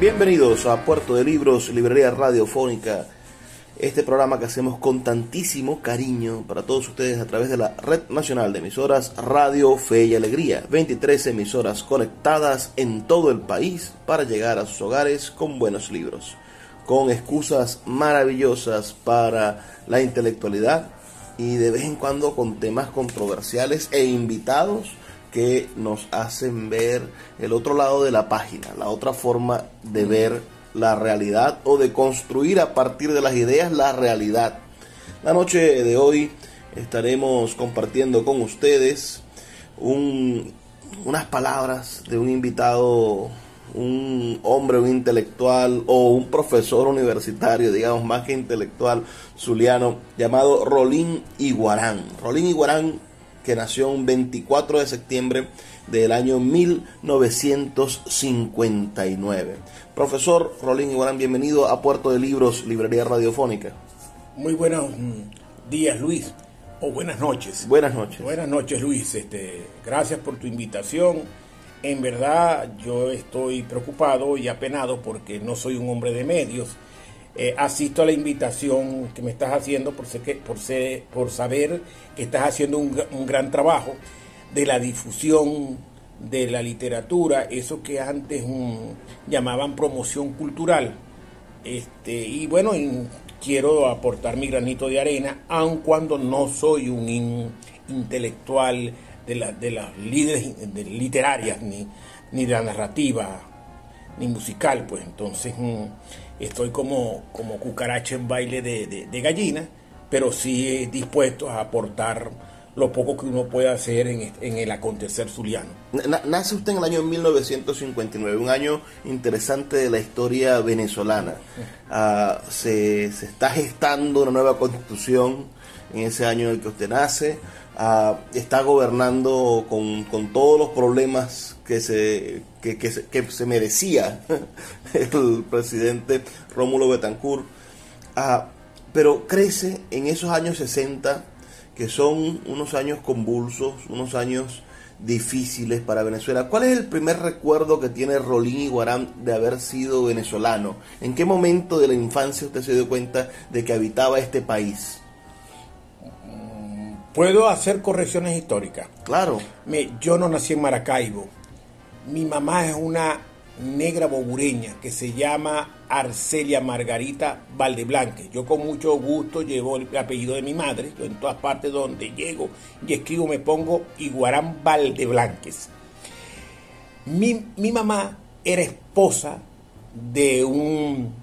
Bienvenidos a Puerto de Libros, Librería Radiofónica, este programa que hacemos con tantísimo cariño para todos ustedes a través de la Red Nacional de Emisoras Radio Fe y Alegría, 23 emisoras conectadas en todo el país para llegar a sus hogares con buenos libros, con excusas maravillosas para la intelectualidad y de vez en cuando con temas controversiales e invitados que nos hacen ver el otro lado de la página, la otra forma de ver la realidad o de construir a partir de las ideas la realidad. La noche de hoy estaremos compartiendo con ustedes unas palabras de un invitado, un hombre, un intelectual o un profesor universitario, digamos más que intelectual, zuliano, llamado Rolín Iguarán. Rolín Iguarán que nació un 24 de septiembre del año 1959. Profesor Rolín Iguarán, bienvenido a Puerto de Libros, Librería Radiofónica. Muy buenos días, Luis, o buenas noches. Buenas noches. Buenas noches, Luis. Este, gracias por tu invitación. En verdad, yo estoy preocupado y apenado porque no soy un hombre de medios eh, asisto a la invitación que me estás haciendo por, que, por, por saber que estás haciendo un, gran trabajo de la difusión de la literatura, eso que antes llamaban promoción cultural. Este, y bueno, quiero aportar mi granito de arena, aun cuando no soy un intelectual de, la, de las líderes literarias, ni, ni de la narrativa, ni musical, pues entonces mm, estoy como, como cucaracha en baile de, gallina, pero sí dispuesto a aportar lo poco que uno puede hacer en, el acontecer zuliano. Nace usted en el año 1959, un año interesante de la historia venezolana. Ah, se, está gestando una nueva constitución en ese año en el que usted nace. Ah, está gobernando con, con, todos los problemas que se, que, se, merecía el presidente Rómulo Betancourt, ah, pero crece en esos años 60, que son unos años convulsos, unos años difíciles para Venezuela. ¿Cuál es el primer recuerdo que tiene Rolín Iguarán de haber sido venezolano? ¿En qué momento de la infancia usted se dio cuenta de que habitaba este país? Puedo hacer correcciones históricas. Claro. yo no nací en Maracaibo mi mamá es una negra bobureña que se llama Arcelia Margarita Valdeblanque. Yo con mucho gusto llevo el apellido de mi madre. Yo en todas partes donde llego y escribo me pongo Iguarán Valdeblanques. Mi, mi mamá era esposa de un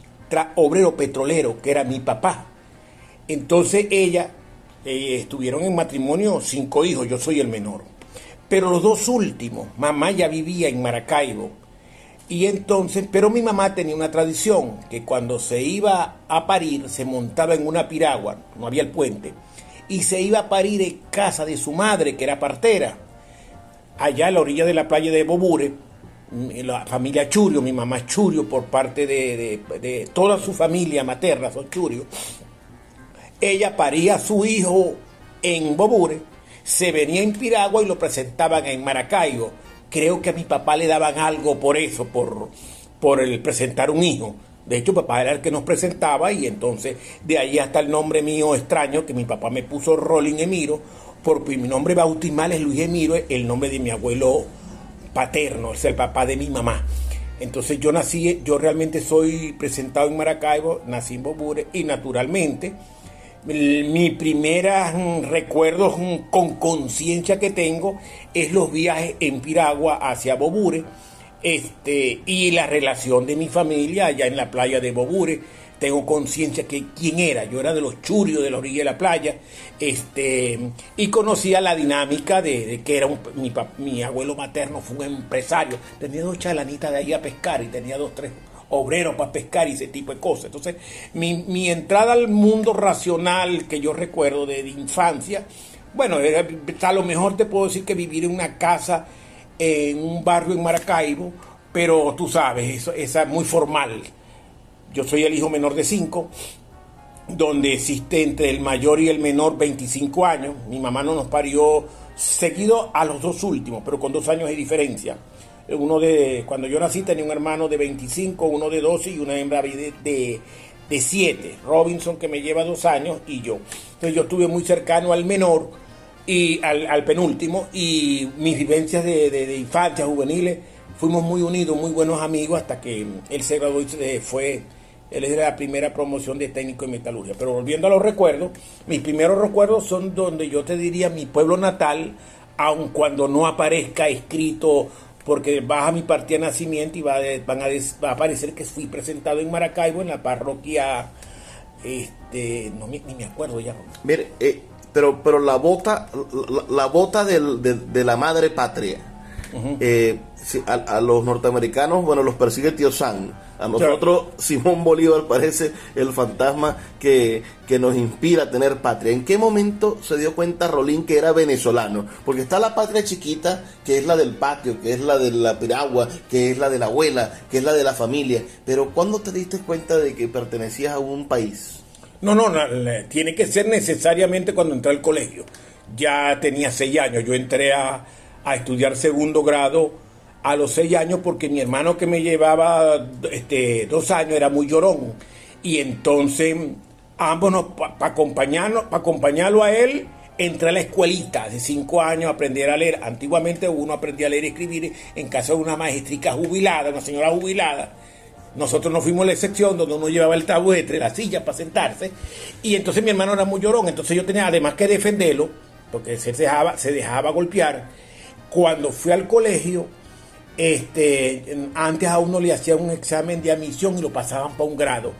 obrero petrolero que era mi papá. Entonces ella eh, estuvieron en matrimonio cinco hijos, yo soy el menor. Pero los dos últimos, mamá ya vivía en Maracaibo. Y entonces, pero mi mamá tenía una tradición, que cuando se iba a parir, se montaba en una piragua, no había el puente, y se iba a parir en casa de su madre, que era partera, allá a la orilla de la playa de Bobure, la familia Churio, mi mamá Churio por parte de, de toda su familia materna, son Churio. Ella paría a su hijo en Bobure, se venía en Piragua y lo presentaban en Maracaibo. Creo que a mi papá le daban algo por eso, por, por el presentar un hijo. De hecho, papá era el que nos presentaba y entonces de ahí hasta el nombre mío extraño que mi papá me puso Rolling Emiro, porque mi nombre bautismal es Luis Emiro, el nombre de mi abuelo paterno, es el papá de mi mamá. Entonces yo nací, yo realmente soy presentado en Maracaibo, nací en Bobure y naturalmente mi primera mm, recuerdos mm, con conciencia que tengo es los viajes en Piragua hacia Bobure este, y la relación de mi familia allá en la playa de Bobure. Tengo conciencia que quién era, yo era de los churios de la orilla de la playa, este, y conocía la dinámica de, que era un, mi, mi abuelo materno fue un empresario, tenía dos chalanitas de ahí a pescar y tenía dos, tres obreros para pescar y ese tipo de cosas. Entonces, mi, entrada al mundo racional que yo recuerdo de, infancia, bueno, a lo mejor te puedo decir que vivir en una casa en un barrio en Maracaibo, pero tú sabes, eso, esa es muy formal. Yo soy el hijo menor de cinco, donde existe entre el mayor y el menor 25 años. Mi mamá no nos parió seguido a los dos últimos, pero con dos años de diferencia uno de, cuando yo nací tenía un hermano de 25, uno de 12 y una hembra de, de, 7, Robinson que me lleva dos años y yo. Entonces yo estuve muy cercano al menor y al, penúltimo y mis vivencias de, infancia, juveniles, fuimos muy unidos, muy buenos amigos hasta que él se graduó y fue, él es de la primera promoción de técnico en metalurgia. Pero volviendo a los recuerdos, mis primeros recuerdos son donde yo te diría mi pueblo natal, aun cuando no aparezca escrito porque baja mi partida de nacimiento y va, van a, va a aparecer que fui presentado en Maracaibo, en la parroquia, este, no ni me acuerdo ya. Mire, eh, pero, pero la bota, la, bota de, la madre patria, eh, a, los norteamericanos, bueno, los persigue Tío San a nosotros Simón Bolívar parece el fantasma que, nos inspira a tener patria. ¿En qué momento se dio cuenta Rolín que era venezolano? Porque está la patria chiquita, que es la del patio, que es la de la piragua, que es la de la abuela, que es la de la familia. Pero ¿cuándo te diste cuenta de que pertenecías a un país? No, no, no tiene que ser necesariamente cuando entré al colegio. Ya tenía seis años, yo entré a, a estudiar segundo grado a los seis años porque mi hermano que me llevaba este, dos años era muy llorón. Y entonces ambos para acompañarnos, para acompañarlo a él, entré a la escuelita de cinco años a aprender a leer. Antiguamente uno aprendía a leer y escribir en casa de una maestrica jubilada, una señora jubilada. Nosotros nos fuimos a la sección donde uno llevaba el tabuetre, la silla para sentarse. Y entonces mi hermano era muy llorón. Entonces yo tenía además que defenderlo, porque se dejaba, se dejaba golpear. Cuando fui al colegio, este, antes a uno le hacían un examen de admisión y lo pasaban para un grado.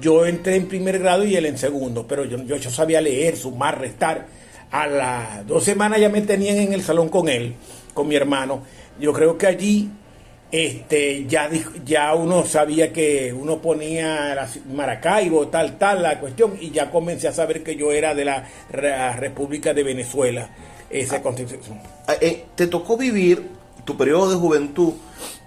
Yo entré en primer grado y él en segundo, pero yo, yo, sabía leer, sumar, restar. A las dos semanas ya me tenían en el salón con él, con mi hermano. Yo creo que allí este, ya, ya uno sabía que uno ponía Maracaibo, tal, tal, la cuestión, y ya comencé a saber que yo era de la, República de Venezuela. Esa constitución. Ah, eh, ¿Te tocó vivir tu periodo de juventud,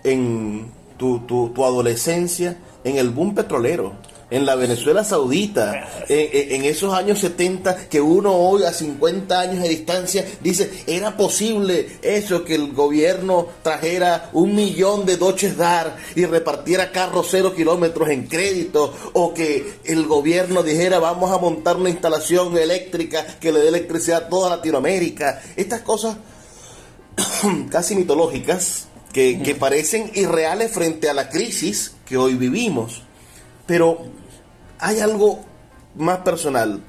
en tu, tu, adolescencia, en el boom petrolero, en la Venezuela Saudita, en, esos años 70 que uno hoy a 50 años de distancia dice, era posible eso, que el gobierno trajera un millón de Doches Dar y repartiera carros cero kilómetros en crédito, o que el gobierno dijera, vamos a montar una instalación eléctrica que le dé electricidad a toda Latinoamérica. Estas cosas casi mitológicas que, parecen irreales frente a la crisis que hoy vivimos. Pero hay algo más personal.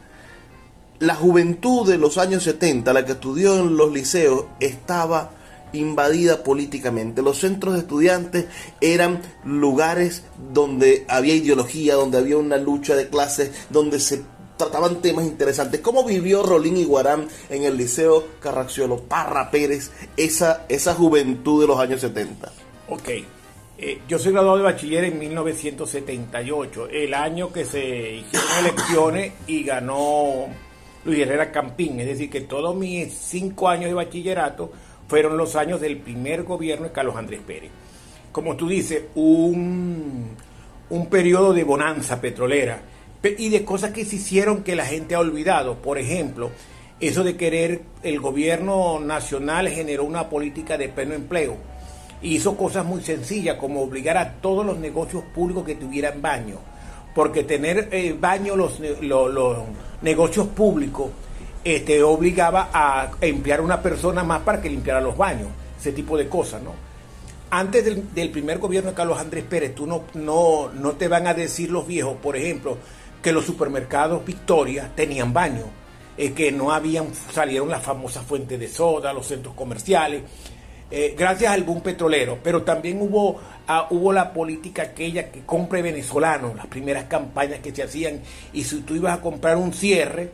La juventud de los años 70, la que estudió en los liceos, estaba invadida políticamente. Los centros de estudiantes eran lugares donde había ideología, donde había una lucha de clases, donde se trataban temas interesantes. ¿Cómo vivió Rolín Iguarán en el Liceo Carracciolo Parra Pérez esa, esa juventud de los años 70? Ok. Eh, yo soy graduado de bachiller en 1978, el año que se hicieron elecciones y ganó Luis Herrera Campín. Es decir, que todos mis cinco años de bachillerato fueron los años del primer gobierno de Carlos Andrés Pérez. como tú dices, un, un periodo de bonanza petrolera y de cosas que se hicieron que la gente ha olvidado. Por ejemplo, eso de querer, el gobierno nacional generó una política de pleno empleo. Hizo cosas muy sencillas como obligar a todos los negocios públicos que tuvieran baño. Porque tener eh, baño los, los, negocios públicos este, obligaba a emplear una persona más para que limpiara los baños. Ese tipo de cosas, ¿no? Antes del, primer gobierno de Carlos Andrés Pérez, tú no, no, no te van a decir los viejos, por ejemplo, que los supermercados Victoria tenían baño, eh, que no habían, salieron las famosas fuentes de soda, los centros comerciales, eh, gracias al boom petrolero, pero también hubo, ah, hubo la política aquella que compre venezolano, las primeras campañas que se hacían, y si tú ibas a comprar un cierre,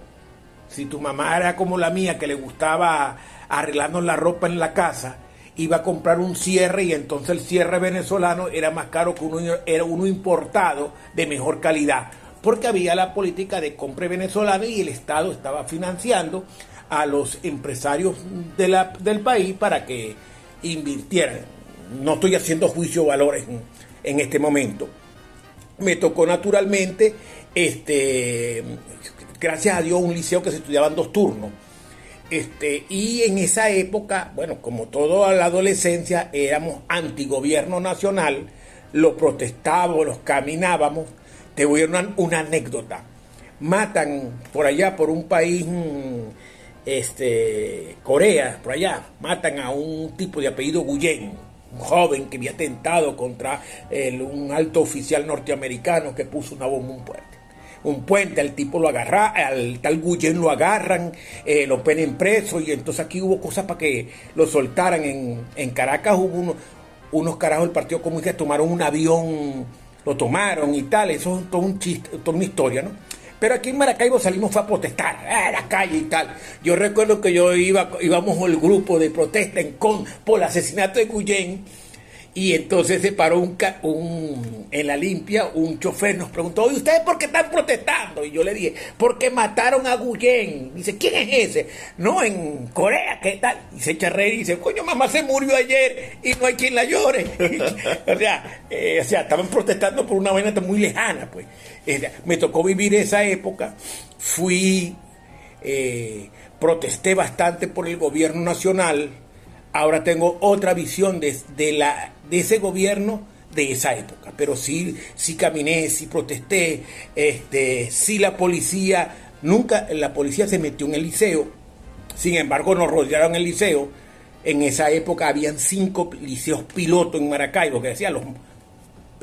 si tu mamá era como la mía, que le gustaba arreglarnos la ropa en la casa, iba a comprar un cierre y entonces el cierre venezolano era más caro que uno, era uno importado de mejor calidad, porque había la política de compra venezolana y el Estado estaba financiando a los empresarios del país para que invirtieran. No estoy haciendo juicio de valores en, en este momento. Me tocó naturalmente, este, gracias a Dios, un liceo que se estudiaban dos turnos este, y en esa época, bueno, como toda la adolescencia, éramos antigobierno nacional, lo protestábamos, los caminábamos. Te voy a dar una, anécdota. Matan por allá, por un país, mm, este, Corea, por allá, matan a un tipo de apellido Guyen, un joven que había atentado contra un alto oficial norteamericano que puso una bomba en un puerto un puente, al tipo lo agarra, al tal Guyen lo agarran, eh, lo ponen preso y entonces aquí hubo cosas para que lo soltaran. En, en Caracas hubo unos carajos del Partido Comunista tomaron un avión, lo tomaron y tal, eso es todo un chiste, toda una historia, ¿no? Pero aquí en Maracaibo salimos fue a protestar, a la calle y tal. Yo recuerdo que yo iba, íbamos el grupo de protesta en con, por el asesinato de Guyen y entonces se paró un, un, en la limpia, un chofer nos preguntó, ¿y ustedes por qué están protestando? Y yo le dije, porque mataron a Guyen. Dice, ¿quién es ese? No, en Corea, ¿qué tal? Y se echa a reír y dice, coño, mamá se murió ayer y no hay quien la llore. o, sea, eh, o sea, estaban protestando por una vaina muy lejana, pues. me tocó vivir esa época, fui, eh, protesté bastante por el gobierno nacional, ahora tengo otra visión de, de la de ese gobierno de esa época. Pero sí, sí caminé, sí protesté, este, sí la policía, nunca la policía se metió en el liceo, sin embargo nos rodearon el liceo. En esa época habían cinco liceos pilotos en Maracaibo, que decían los,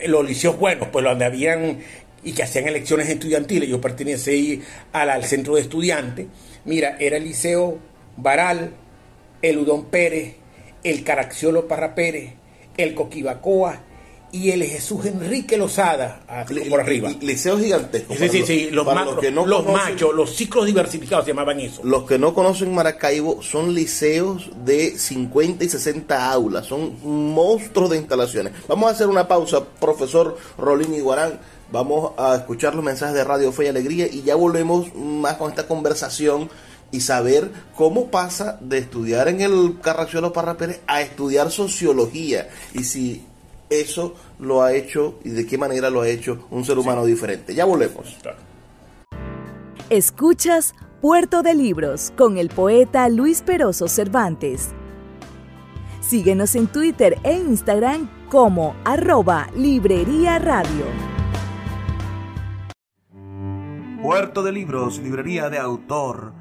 los liceos buenos, pues donde habían y que hacían elecciones estudiantiles. Yo pertenecía al, al centro de estudiantes. Mira, era el liceo Baral, el Udón Pérez, el Caraxiolo Parra Pérez, el Coquibacoa y el Jesús Enrique Lozada, por arriba. Liceos gigantescos. Sí, sí, sí, los, los, machos, los ciclos diversificados se llamaban eso. Los que no conocen Maracaibo son liceos de 50 y 60 aulas, son monstruos de instalaciones. Vamos a hacer una pausa, profesor Rolín Iguarán. Vamos a escuchar los mensajes de Radio Fe y Alegría y ya volvemos más con esta conversación y saber cómo pasa de estudiar en el Carracciolo Parra Pérez a estudiar sociología y si eso lo ha hecho y de qué manera lo ha hecho un ser humano diferente. Ya volvemos. Escuchas Puerto de Libros con el poeta Luis Peroso Cervantes. Síguenos en Twitter e Instagram como arroba Librería Radio. Puerto de Libros, librería de autor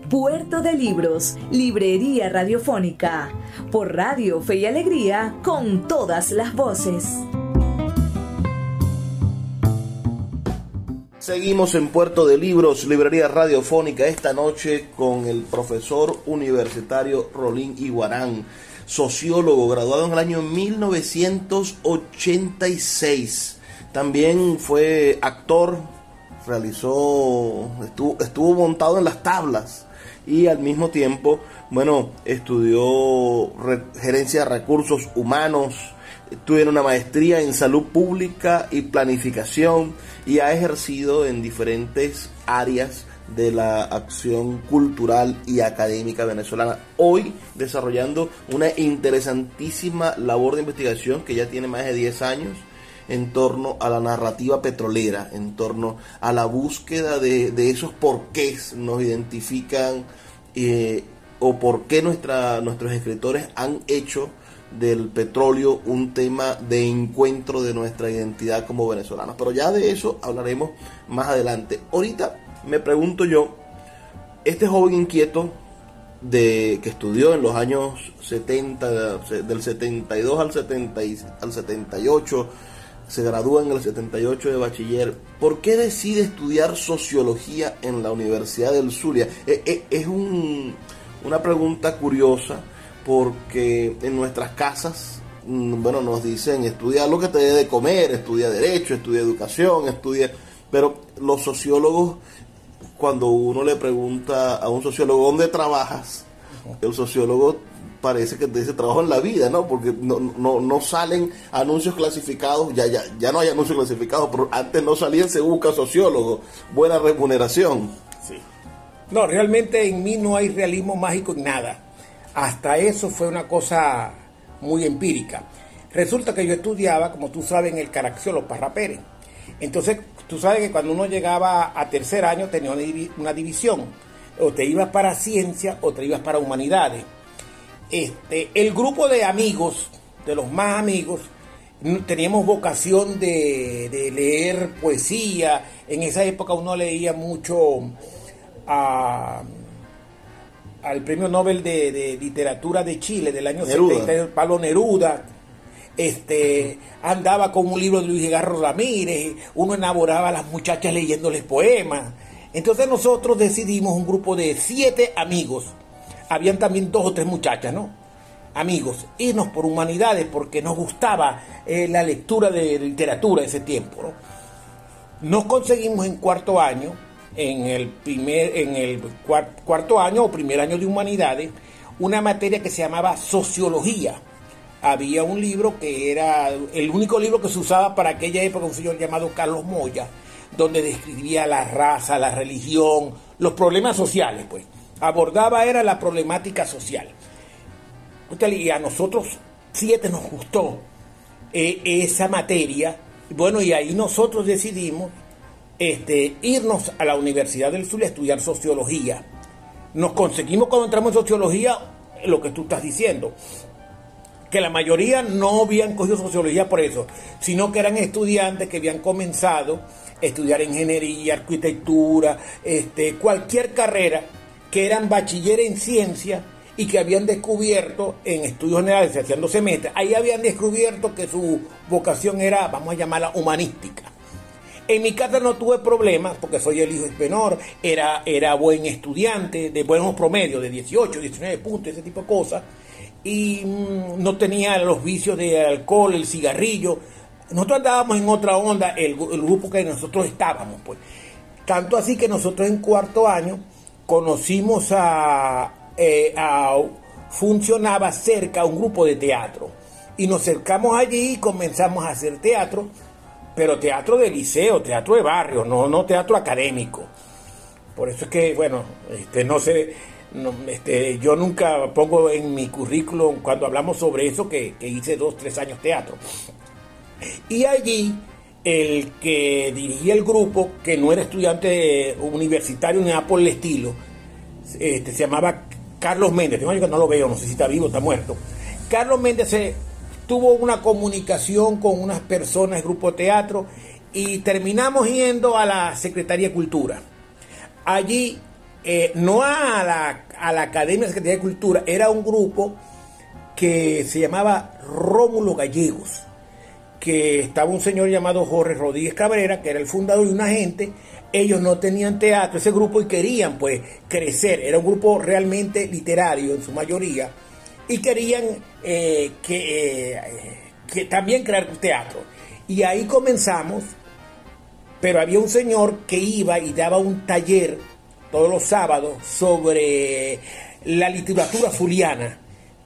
Puerto de Libros, Librería Radiofónica, por Radio Fe y Alegría, con todas las voces. Seguimos en Puerto de Libros, Librería Radiofónica, esta noche con el profesor universitario Rolín Iguarán, sociólogo, graduado en el año 1986. También fue actor, realizó, estuvo, montado en las tablas y al mismo tiempo, bueno, estudió gerencia de recursos humanos, tuvo una maestría en salud pública y planificación y ha ejercido en diferentes áreas de la acción cultural y académica venezolana. Hoy desarrollando una interesantísima labor de investigación que ya tiene más de 10 años en torno a la narrativa petrolera, en torno a la búsqueda de, esos porqués nos identifican eh, o por qué nuestra, nuestros escritores han hecho del petróleo un tema de encuentro de nuestra identidad como venezolanos. Pero ya de eso hablaremos más adelante. Ahorita me pregunto yo, este joven inquieto de que estudió en los años 70, del 72 al, 70, al 78, se gradúa en el 78 de bachiller. ¿Por qué decide estudiar sociología en la Universidad del Zulia? E, e, es una pregunta curiosa porque en nuestras casas, mm, bueno, nos dicen estudia lo que te dé de comer, estudia derecho, estudia educación, estudia... Pero los sociólogos, cuando uno le pregunta a un sociólogo dónde trabajas, el sociólogo parece que dice trabajo en la vida, ¿no? Porque no, no, no salen anuncios clasificados, ya, ya, ya no hay anuncios clasificados, pero antes no salían, se busca sociólogo, buena remuneración. Sí. No, realmente en mí no hay realismo mágico en nada. Hasta eso fue una cosa muy empírica. Resulta que yo estudiaba, como tú sabes, en el Caraxiolo Parra Pérez. Entonces, tú sabes que cuando uno llegaba a tercer año tenía una división. O te ibas para ciencia o te ibas para humanidades este, el grupo de amigos, de los más amigos, teníamos vocación de, leer poesía. En esa época uno leía mucho al premio Nobel de, literatura de Chile del año Neruda. 70, Pablo Neruda. Este, andaba con un libro de Luis Garro Ramírez, uno enamoraba a las muchachas leyéndoles poemas. Entonces nosotros decidimos un grupo de siete amigos habían también dos o tres muchachas, ¿no? Amigos, irnos por humanidades porque nos gustaba eh, la lectura de literatura de ese tiempo, ¿no? Nos conseguimos en cuarto año, en el primer, en el cuarto año o primer año de humanidades, una materia que se llamaba sociología. Había un libro que era el único libro que se usaba para aquella época, un señor llamado Carlos Moya, donde describía la raza, la religión, los problemas sociales, pues abordaba era la problemática social. Y a nosotros siete nos gustó eh, esa materia. Bueno, y ahí nosotros decidimos este, irnos a la Universidad del Sur a estudiar sociología. Nos conseguimos cuando entramos en sociología lo que tú estás diciendo, que la mayoría no habían cogido sociología por eso, sino que eran estudiantes que habían comenzado a estudiar ingeniería, arquitectura, este, cualquier carrera que eran bachilleres en ciencia y que habían descubierto en estudios generales, haciendo semestres, ahí habían descubierto que su vocación era, vamos a llamarla, humanística. En mi casa no tuve problemas porque soy el hijo menor, era, era buen estudiante, de buenos promedios, de 18, 19 puntos, ese tipo de cosas, y mm, no tenía los vicios de alcohol, el cigarrillo. Nosotros andábamos en otra onda, el, el grupo que nosotros estábamos, pues. Tanto así que nosotros en cuarto año conocimos eh, a, funcionaba cerca un grupo de teatro y nos acercamos allí y comenzamos a hacer teatro, pero teatro de liceo, teatro de barrio, no, no teatro académico. Por eso es que, bueno, este, no sé, este, yo nunca pongo en mi currículum cuando hablamos sobre eso que, que hice dos, tres años teatro. Y allí el que dirigía el grupo, que no era estudiante universitario ni nada por el estilo, este, se llamaba Carlos Méndez, tengo que no lo veo, no sé si está vivo o está muerto. Carlos Méndez tuvo una comunicación con unas personas del grupo de teatro y terminamos yendo a la Secretaría de Cultura. Allí eh, no a la, a la Academia de Secretaría de Cultura, era un grupo que se llamaba Rómulo Gallegos, que estaba un señor llamado Jorge Rodríguez Cabrera, que era el fundador y una gente, ellos no tenían teatro, ese grupo, y querían pues crecer, era un grupo realmente literario en su mayoría, y querían eh, que, eh, que también crear teatro. Y ahí comenzamos, pero había un señor que iba y daba un taller todos los sábados sobre la literatura zuliana.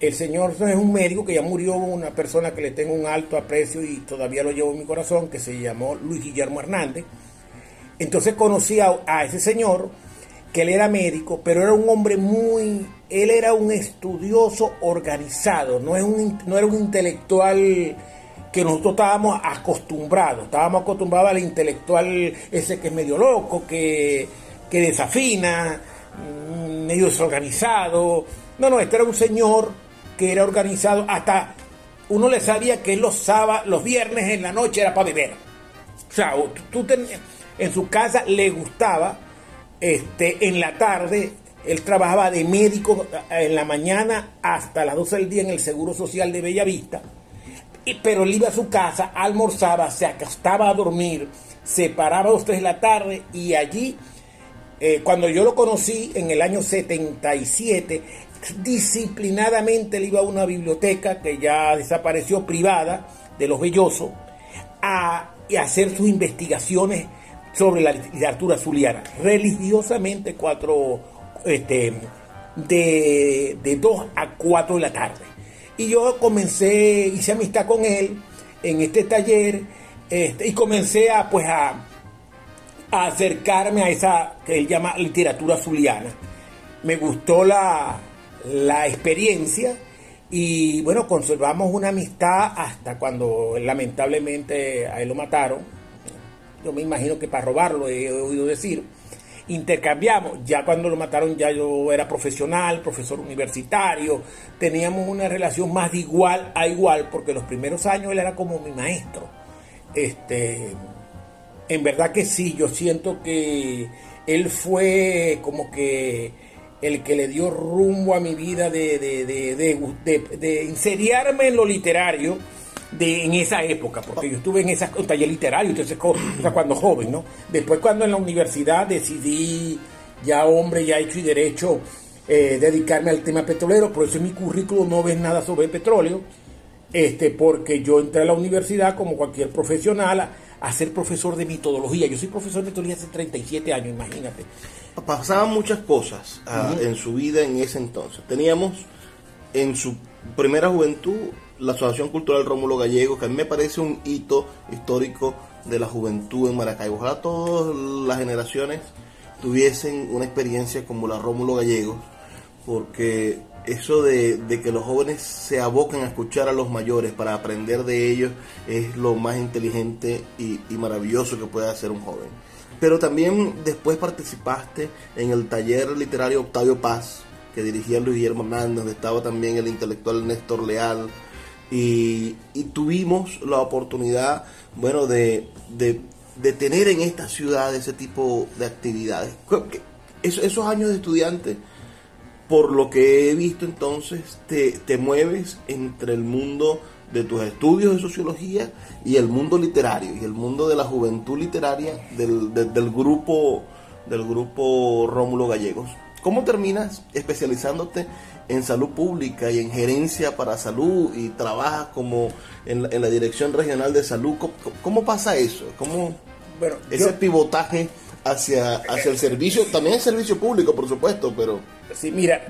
El señor es un médico que ya murió, una persona que le tengo un alto aprecio y todavía lo llevo en mi corazón, que se llamó Luis Guillermo Hernández. Entonces conocí a, ese señor, que él era médico, pero era un hombre muy, él era un estudioso organizado, no, es un, no era un intelectual que nosotros estábamos acostumbrados, estábamos acostumbrados al intelectual ese que es medio loco, que que desafina, mm, medio desorganizado. No, no, este era un señor que era organizado hasta uno le sabía que los sábados, los viernes en la noche era para beber. O sea, tú en su casa le gustaba, este, en la tarde, él trabajaba de médico eh, en la mañana hasta las 12 del día en el Seguro Social de Bellavista. Y, pero él iba a su casa, almorzaba, se acostaba a dormir, se paraba a las 3 de la tarde y allí eh, cuando yo lo conocí en el año 77, disciplinadamente él iba a una biblioteca que ya desapareció privada de los Bellosos a, hacer sus investigaciones sobre la literatura zuliana, religiosamente cuatro, este, de, de 2 a 4 de la tarde. Y yo comencé, hice amistad con él en este taller este, y comencé a, pues, a, acercarme a esa que él llama literatura zuliana. Me gustó la, la experiencia y bueno, conservamos una amistad hasta cuando lamentablemente a él lo mataron. Yo me imagino que para robarlo he oído decir. Intercambiamos, ya cuando lo mataron ya yo era profesional, profesor universitario, teníamos una relación más de igual a igual, porque los primeros años él era como mi maestro. Este, en verdad que sí, yo siento que él fue como que el que le dio rumbo a mi vida de, de, de, de inseriarme en lo literario de, en esa época, porque yo estuve en esa taller literario, entonces cuando joven, ¿no? Después cuando en la universidad decidí, ya hombre, ya hecho y derecho, eh, dedicarme al tema petrolero, por eso en mi currículo no ves nada sobre petróleo, este, porque yo entré a la universidad como cualquier profesional a ser profesor de mitología. Yo soy profesor de mitología hace 37 años, imagínate. Pasaban muchas cosas ah, en su vida en ese entonces. Teníamos en su primera juventud la Asociación Cultural Rómulo Gallego, que a mí me parece un hito histórico de la juventud en Maracaibo. Ojalá todas las generaciones tuviesen una experiencia como la Rómulo Gallego, porque eso de, que los jóvenes se abocan a escuchar a los mayores para aprender de ellos es lo más inteligente y, maravilloso que puede hacer un joven. Pero también después participaste en el taller literario Octavio Paz, que dirigía Luis Guillermo Hernández, donde estaba también el intelectual Néstor Leal, y, tuvimos la oportunidad, bueno, de, de, tener en esta ciudad ese tipo de actividades. esos años de estudiante por lo que he visto entonces, te, te, mueves entre el mundo de tus estudios de sociología y el mundo literario y el mundo de la juventud literaria del, del grupo del grupo Rómulo Gallegos. ¿Cómo terminas especializándote en salud pública y en gerencia para salud y trabajas como en la, en la dirección regional de salud? ¿Cómo, pasa eso? ¿Cómo bueno, ese pivotaje hacia, hacia el servicio, también el servicio público, por supuesto, pero... Sí, mira,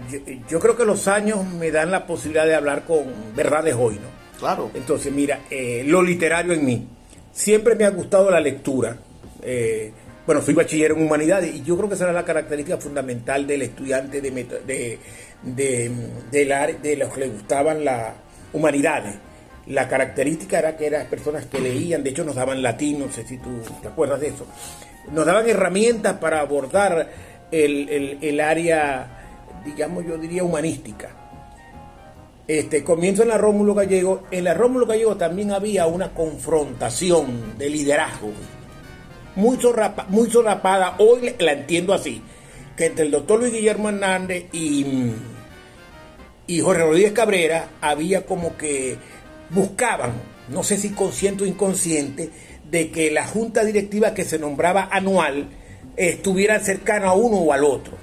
yo, creo que los años me dan la posibilidad de hablar con verdades hoy, ¿no? Claro. Entonces, mira, eh, lo literario en mí. Siempre me ha gustado la lectura. Eh, bueno, soy bachiller en humanidades y yo creo que esa era la característica fundamental del estudiante de, de, de, de, de los que le gustaban las humanidades. La característica era que eran personas que leían, de hecho nos daban latín, no sé si tú te acuerdas de eso nos daban herramientas para abordar el, área, digamos, yo diría humanística. Este, comienzo en la Rómulo Gallego. En la Rómulo Gallego también había una confrontación de liderazgo, muy, muy sorapada, hoy la entiendo así. que entre el doctor Luis Guillermo Hernández y, y Jorge Rodríguez Cabrera había como que buscaban, no sé si consciente o inconsciente, de que la junta directiva que se nombraba anual estuviera cercana a uno o al otro.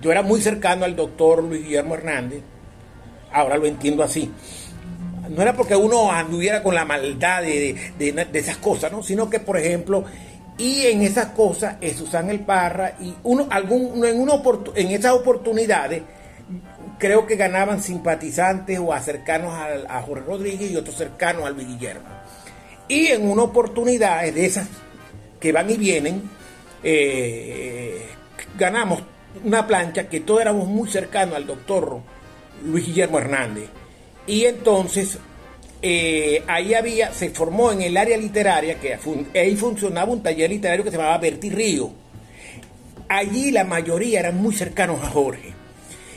Yo era muy cercano al doctor Luis Guillermo Hernández, ahora lo entiendo así. No era porque uno anduviera con la maldad de, esas cosas, ¿no? sino que, por ejemplo, y en esas cosas, es Susan El Parra, y uno, algún, en, una en esas oportunidades, creo que ganaban simpatizantes o cercanos a, a Jorge Rodríguez y otros cercanos a Luis Guillermo. Y en una oportunidad de esas que van y vienen, eh, ganamos una plancha que todos éramos muy cercanos al doctor Luis Guillermo Hernández. Y entonces eh, ahí había, se formó en el área literaria, que ahí funcionaba un taller literario que se llamaba Berti Río. Allí la mayoría eran muy cercanos a Jorge.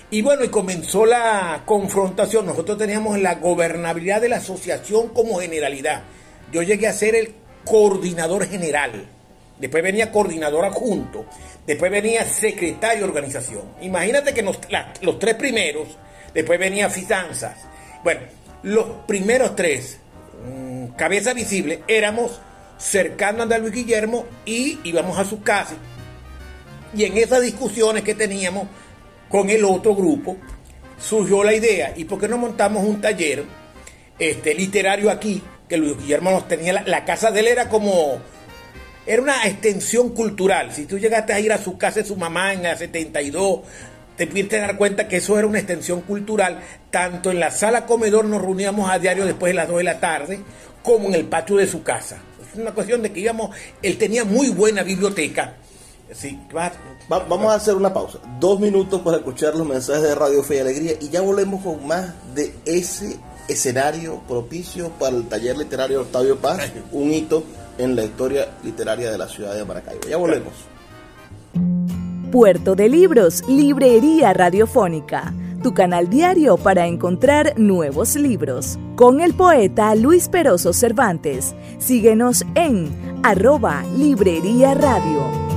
Y bueno, y comenzó la confrontación. Nosotros teníamos la gobernabilidad de la asociación como generalidad. Yo llegué a ser el coordinador general. Después venía coordinador adjunto. Después venía secretario de organización. Imagínate que los tres primeros, después venía finanzas. Bueno, los primeros tres, mm, cabeza visible, éramos cercanos a Luis Guillermo y íbamos a su casa. Y en esas discusiones que teníamos con el otro grupo, surgió la idea, ¿y por qué no montamos un taller este, literario aquí? Que Luis Guillermo nos tenía, la, la casa de él era como, era una extensión cultural. Si tú llegaste a ir a su casa de su mamá en el 72, te pudiste dar cuenta que eso era una extensión cultural. Tanto en la sala comedor nos reuníamos a diario después de las 2 de la tarde, como en el patio de su casa. Es una cuestión de que íbamos, él tenía muy buena biblioteca. Sí, vamos a hacer una pausa. Dos minutos para escuchar los mensajes de Radio Fe y Alegría y ya volvemos con más de ese escenario propicio para el taller literario Octavio Paz, un hito en la historia literaria de la ciudad de Maracaibo. Ya volvemos. Puerto de Libros, Librería Radiofónica, tu canal diario para encontrar nuevos libros. Con el poeta Luis Peroso Cervantes. Síguenos en arroba Librería Radio.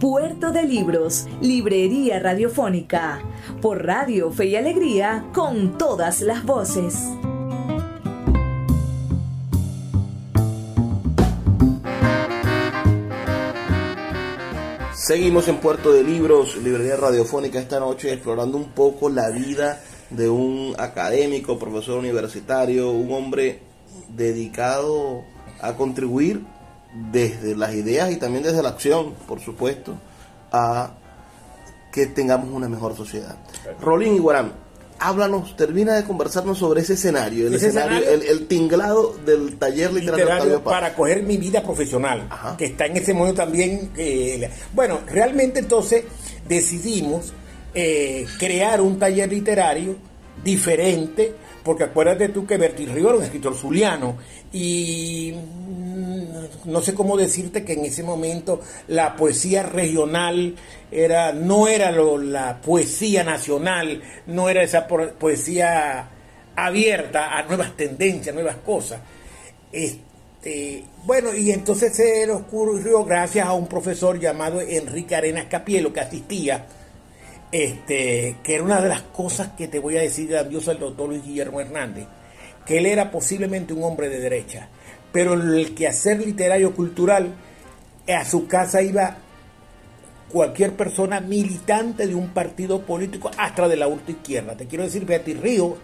Puerto de Libros, Librería Radiofónica, por Radio Fe y Alegría, con todas las voces. Seguimos en Puerto de Libros, Librería Radiofónica esta noche, explorando un poco la vida de un académico, profesor universitario, un hombre dedicado a contribuir desde las ideas y también desde la acción, por supuesto, a que tengamos una mejor sociedad. Rolín Iguarán, háblanos, termina de conversarnos sobre ese escenario, el, escenario, el, tinglado del taller literario, para coger mi vida profesional, que está en ese momento también. bueno, realmente entonces decidimos eh, crear un taller literario diferente, porque acuérdate tú que Bertil Río era un escritor zuliano y no sé cómo decirte que en ese momento la poesía regional era no era la poesía nacional, no era esa poesía abierta a nuevas tendencias, nuevas cosas. Este, bueno, y entonces se le ocurrió gracias a un profesor llamado Enrique Arenas Capielo que asistía, este, que era una de las cosas que te voy a decir grandioso el doctor Luis Guillermo Hernández, que él era posiblemente un hombre de derecha pero el quehacer literario cultural, a su casa iba cualquier persona militante de un partido político hasta de la ultra izquierda. Te quiero decir, Beatriz Río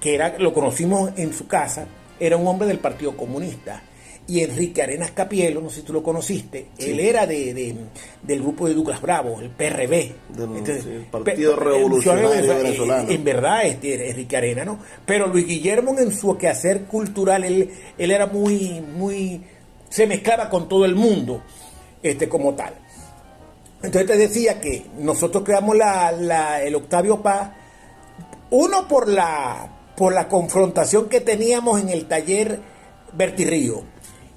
que era, lo conocimos en su casa, era un hombre del Partido Comunista. Y Enrique Arenas Capielo, no sé si tú lo conociste, él era de, del grupo de Douglas Bravo, el PRB. el Partido Revolucionario Venezolano. En verdad, este, Enrique Arenas, ¿no? Pero Luis Guillermo en su quehacer cultural, él, él era muy, muy, se mezclaba con todo el mundo, este, como tal. Entonces te decía que nosotros creamos la, el Octavio Paz, uno por la, por la confrontación que teníamos en el taller Bertirrío,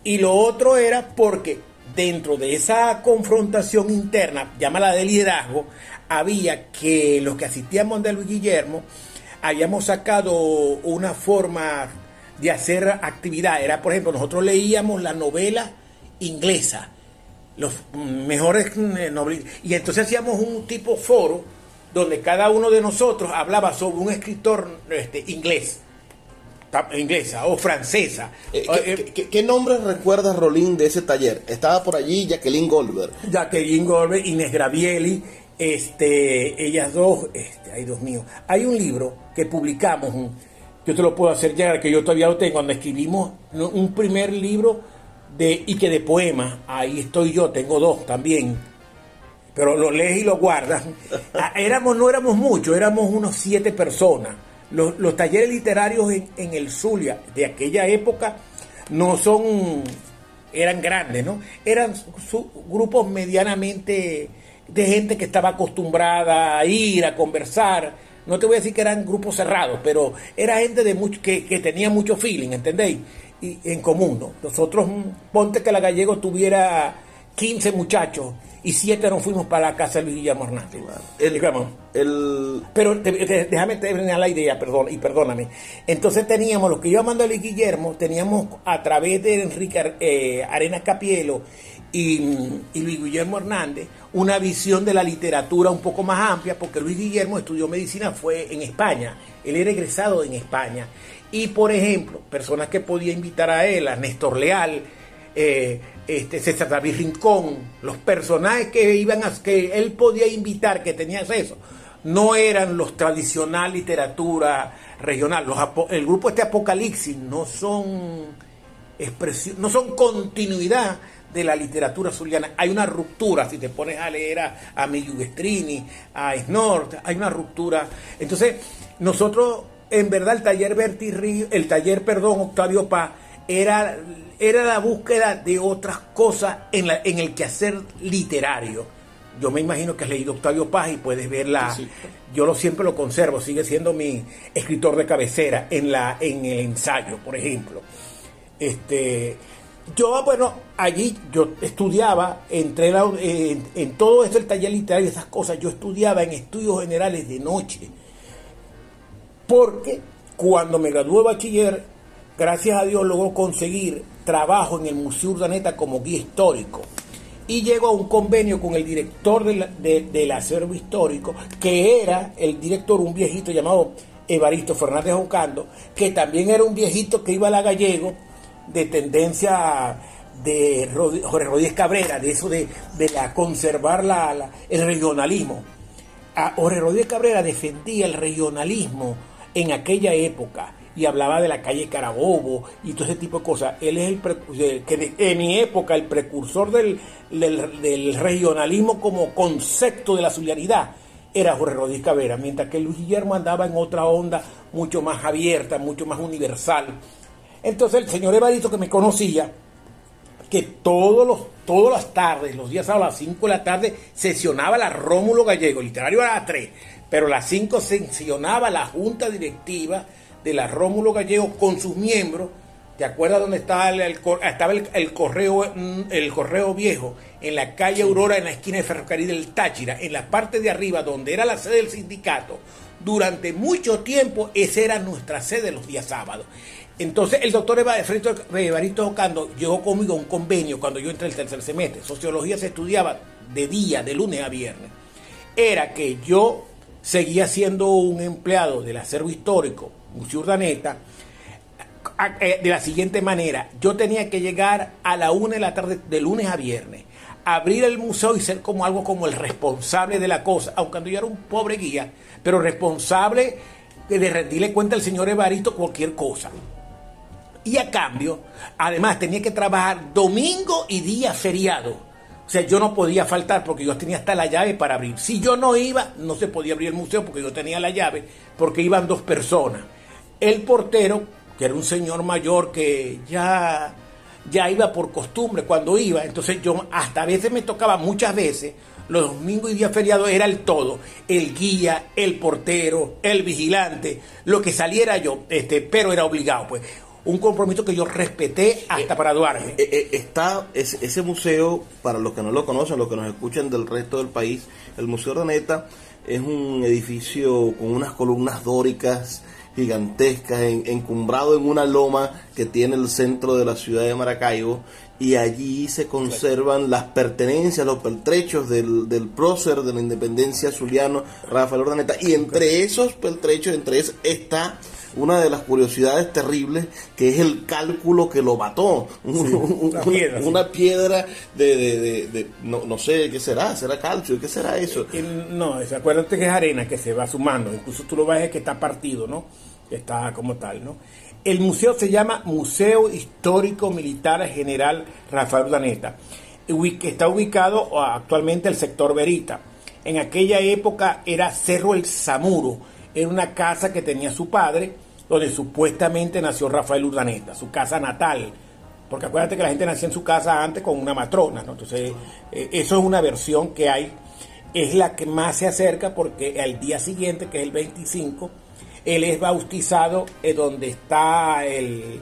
y lo otro era porque dentro de esa confrontación interna, llámala de liderazgo, había que los que asistíamos de Luis Guillermo, habíamos sacado una forma de hacer actividad. Era, por ejemplo, nosotros leíamos la novela inglesa los mejores eh, nobles. Y entonces hacíamos un tipo foro donde cada uno de nosotros hablaba sobre un escritor este, inglés, inglesa o francesa. Eh, ¿qué, qué, nombre recuerdas, Rolín, de ese taller? Estaba por allí Jacqueline Goldberg. Jacqueline Goldberg, Inés Gravieli, este, ellas dos, este, ay Dios mío. Hay un libro que publicamos, yo te lo puedo hacer llegar, que yo todavía lo tengo, cuando escribimos un primer libro de, y que de poemas, ahí estoy yo, tengo dos también, pero lo lees y lo guardas. Ah, éramos, no éramos muchos, éramos unos siete personas. Los, los talleres literarios en, en, el Zulia de aquella época no son, eran grandes, ¿no? Eran grupos medianamente de gente que estaba acostumbrada a ir, a conversar. No te voy a decir que eran grupos cerrados, pero era gente de mucho, que, que tenía mucho feeling, ¿entendéis? en común. ¿no? Nosotros, ponte que la Gallego tuviera 15 muchachos y 7 nos fuimos para la casa de Luis Guillermo Hernández. El, digamos, el... Pero déjame terminar la idea, perdón, y perdóname. Entonces teníamos, los que yo mando a Luis Guillermo, teníamos a través de Enrique eh, Arenas Capielo y, y, Luis Guillermo Hernández una visión de la literatura un poco más amplia, porque Luis Guillermo estudió medicina, fue en España, él era egresado en España y por ejemplo, personas que podía invitar a él, a Néstor Leal, eh, este, César David Rincón, los personajes que iban a, que él podía invitar, que tenía eso, no eran los tradicional literatura regional. Los, el grupo este Apocalipsis no son expresión, no son continuidad de la literatura zuliana. Hay una ruptura, si te pones a leer a, a a Snort, hay una ruptura. Entonces, nosotros en verdad el taller Berti el taller, perdón, Octavio Paz, era, era la búsqueda de otras cosas en, la, en el quehacer literario. Yo me imagino que has leído Octavio Paz y puedes verla. Yo lo siempre lo conservo, sigue siendo mi escritor de cabecera en la en el ensayo, por ejemplo. Este, yo, bueno, allí yo estudiaba, entré en, en todo esto, el taller literario, esas cosas, yo estudiaba en estudios generales de noche porque cuando me gradué de bachiller, gracias a Dios logró conseguir trabajo en el Museo Urdaneta como guía histórico. Y llego a un convenio con el director del acervo histórico, que era el director, un viejito llamado Evaristo Fernández Ocando, que también era un viejito que iba a la gallego de tendencia de Jorge Rodríguez Cabrera, de eso de, la conservar la, el regionalismo. A Jorge Rodríguez Cabrera defendía el regionalismo en aquella época y hablaba de la calle Carabobo y todo ese tipo de cosas. Él es el que en mi época el precursor del, del, regionalismo como concepto de la solidaridad era Jorge Rodríguez Cabrera, mientras que Luis Guillermo andaba en otra onda mucho más abierta, mucho más universal. Entonces el señor Evaristo que me conocía, que todos los, todas las tardes, los días a las 5 de la tarde, sesionaba la Rómulo Gallego, literario a las 3, pero a las 5 sancionaba la junta directiva de la Rómulo Gallego con sus miembros. ¿Te acuerdas dónde estaba el, estaba el, correo mm, el correo viejo? En la calle Aurora, en la esquina de Ferrocarril del Táchira, en la parte de arriba, donde era la sede del sindicato. Durante mucho tiempo, esa era nuestra sede los días sábados. Entonces, el doctor Evaristo Ocando llegó conmigo a un convenio cuando yo entré el tercer semestre. Sociología se estudiaba de día, de lunes a viernes. Era que yo seguía siendo un empleado del acervo histórico, Museo Urdaneta, eh, de la siguiente manera, yo tenía que llegar a la una de la tarde de lunes a viernes, abrir el museo y ser como algo como el responsable de la cosa, aunque yo era un pobre guía, pero responsable de rendirle cuenta al señor Evaristo cualquier cosa. Y a cambio, además tenía que trabajar domingo y día feriado. O sea, yo no podía faltar porque yo tenía hasta la llave para abrir. Si yo no iba, no se podía abrir el museo porque yo tenía la llave, porque iban dos personas. El portero, que era un señor mayor que ya, ya iba por costumbre cuando iba, entonces yo hasta a veces me tocaba muchas veces los domingos y días feriados era el todo, el guía, el portero, el vigilante, lo que saliera yo, este, pero era obligado, pues. Un compromiso que yo respeté hasta para Duarte. Eh, eh, está ese, ese, museo, para los que no lo conocen, los que nos escuchan del resto del país, el Museo Raneta es un edificio con unas columnas dóricas gigantescas, encumbrado en una loma que tiene el centro de la ciudad de Maracaibo y allí se conservan las pertenencias, los pertrechos del, del prócer de la independencia zuliano Rafael Ordaneta y entre esos pertrechos, entre esos está una de las curiosidades terribles que es el cálculo que lo mató. una, piedra, de, de, no, no, sé qué será, será calcio, ¿qué será eso? No, acuérdate que es arena que se va sumando, incluso tú lo ves que está partido, ¿no? Está como tal, ¿no? El museo se llama Museo Histórico Militar General Rafael Urdaneta, está ubicado actualmente en el sector Verita. En aquella época era Cerro El Zamuro, era una casa que tenía su padre, donde supuestamente nació Rafael Urdaneta, su casa natal. Porque acuérdate que la gente nacía en su casa antes con una matrona, ¿no? Entonces, eh, eso es una versión que hay, es la que más se acerca porque al día siguiente, que es el 25, él es bautizado en donde está el,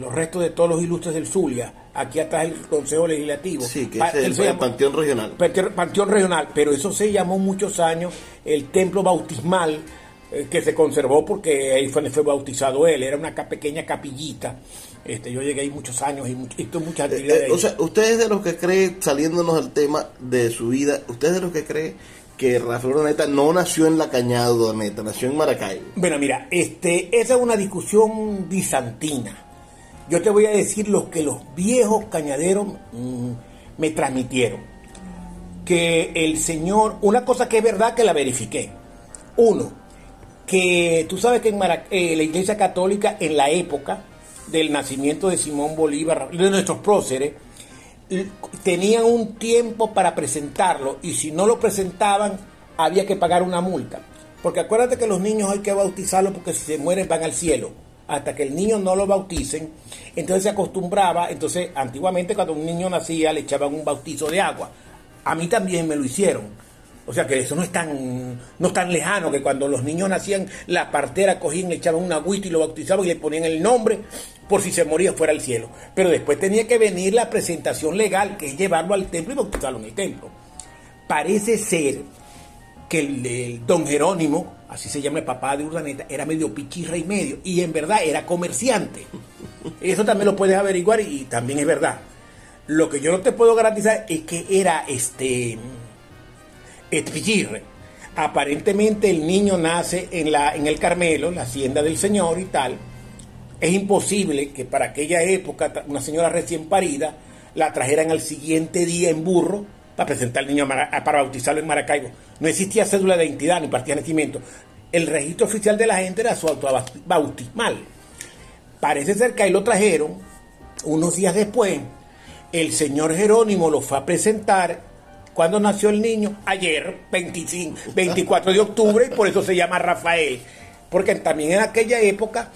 los restos de todos los ilustres del Zulia, aquí atrás el Consejo Legislativo. Sí, que es el, Panteón Regional. Panteón Regional, pero eso se llamó muchos años el Templo Bautismal, eh, que se conservó porque ahí fue, fue bautizado él, era una pequeña capillita. Este, yo llegué ahí muchos años y, mucho, muchas eh, actividades. Eh, o sea, ustedes de los que creen, saliéndonos del tema de su vida, ustedes de los que creen que Rafael Urdaneta no nació en la Cañada Urdaneta, nació en Maracaibo. Bueno, mira, este, esa es una discusión bizantina. Yo te voy a decir lo que los viejos cañaderos mm, me transmitieron. Que el Señor, una cosa que es verdad que la verifiqué. Uno, que tú sabes que en eh, la Iglesia Católica en la época del nacimiento de Simón Bolívar, de nuestros próceres, tenían un tiempo para presentarlo y si no lo presentaban había que pagar una multa. Porque acuérdate que los niños hay que bautizarlos porque si se mueren van al cielo. Hasta que el niño no lo bauticen, entonces se acostumbraba, entonces antiguamente cuando un niño nacía le echaban un bautizo de agua. A mí también me lo hicieron. O sea que eso no es tan, no es tan lejano que cuando los niños nacían, la partera cogían, le echaban un agüito y lo bautizaban y le ponían el nombre por si se moría fuera al cielo. Pero después tenía que venir la presentación legal, que es llevarlo al templo y bautizarlo en el templo. Parece ser que el, don Jerónimo, así se llama el papá de Urdaneta, era medio pichirra y medio, y en verdad era comerciante. Eso también lo puedes averiguar y también es verdad. Lo que yo no te puedo garantizar es que era este, pichirre. Aparentemente el niño nace en, la, en el Carmelo, la hacienda del Señor y tal, es imposible que para aquella época una señora recién parida la trajeran al siguiente día en burro para presentar al niño para bautizarlo en Maracaibo. No existía cédula de identidad ni partida de nacimiento. El registro oficial de la gente era su bautismal. Parece ser que ahí lo trajeron unos días después. El señor Jerónimo lo fue a presentar cuando nació el niño, ayer, 25, 24 de octubre, y por eso se llama Rafael. Porque también en aquella época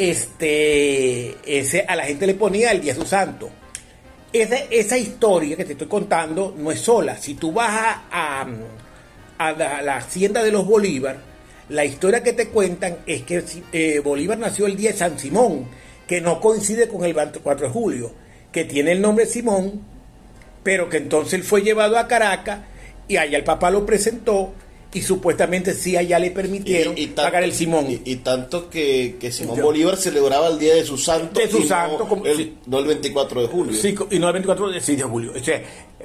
este, ese, a la gente le ponía el día de su santo. Esa, esa historia que te estoy contando no es sola. Si tú vas a, a, la, hacienda de los Bolívar, la historia que te cuentan es que eh, Bolívar nació el día de San Simón, que no coincide con el 24 de julio, que tiene el nombre Simón, pero que entonces él fue llevado a Caracas y allá el papá lo presentó y supuestamente sí allá le permitieron pagar el Simón. Y, tanto que, Simón Bolívar celebraba el día de su santo. De su santo. No, como, el, no el 24 de julio. Sí, y no el 24 de, de julio. O sea,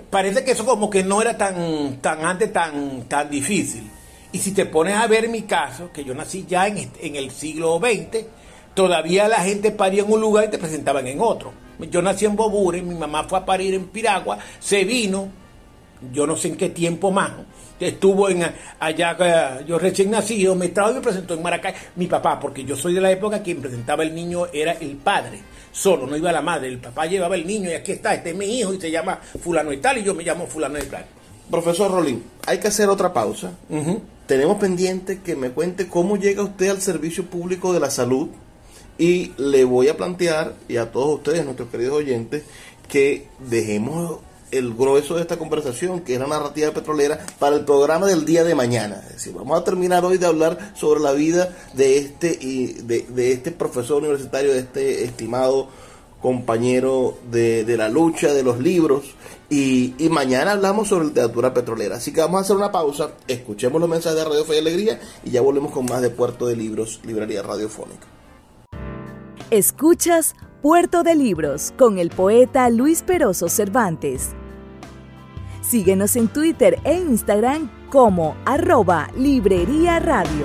parece que eso como que no era tan, tan antes tan, tan difícil. Y si te pones a ver mi caso, que yo nací ya en, en el siglo XX, todavía la gente paría en un lugar y te presentaban en otro. Yo nací en Bobure, mi mamá fue a parir en Piragua, se vino, yo no sé en qué tiempo más, estuvo en allá, eh, yo recién nacido, me trajo y me presentó en Maracay mi papá, porque yo soy de la época quien presentaba el niño era el padre, solo, no iba la madre, el papá llevaba el niño y aquí está, este es mi hijo y se llama fulano y tal y yo me llamo fulano y tal. Profesor Rolín, hay que hacer otra pausa. Tenemos pendiente que me cuente cómo llega usted al servicio público de la salud y le voy a plantear, y a todos ustedes, nuestros queridos oyentes, que dejemos el grueso de esta conversación, que es la narrativa petrolera, para el programa del día de mañana. Es decir, vamos a terminar hoy de hablar sobre la vida de este, y de, este profesor universitario, de este estimado compañero de, la lucha, de los libros, y, y, mañana hablamos sobre literatura petrolera. Así que vamos a hacer una pausa, escuchemos los mensajes de Radio Fe y Alegría y ya volvemos con más de Puerto de Libros, Librería Radiofónica. Escuchas Puerto de Libros con el poeta Luis Peroso Cervantes. Síguenos en Twitter e Instagram como arroba Librería Radio.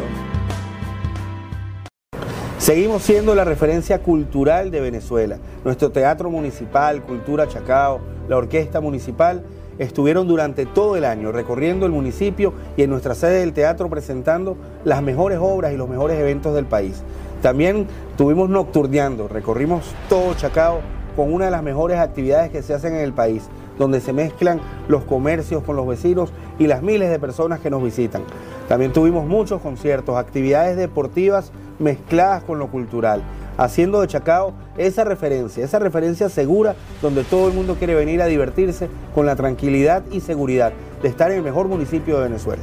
Seguimos siendo la referencia cultural de Venezuela. Nuestro Teatro Municipal, Cultura Chacao, la Orquesta Municipal estuvieron durante todo el año recorriendo el municipio y en nuestra sede del teatro presentando las mejores obras y los mejores eventos del país. También estuvimos nocturneando, recorrimos todo Chacao con una de las mejores actividades que se hacen en el país, donde se mezclan los comercios con los vecinos y las miles de personas que nos visitan. También tuvimos muchos conciertos, actividades deportivas mezcladas con lo cultural, haciendo de Chacao esa referencia, esa referencia segura donde todo el mundo quiere venir a divertirse con la tranquilidad y seguridad de estar en el mejor municipio de Venezuela.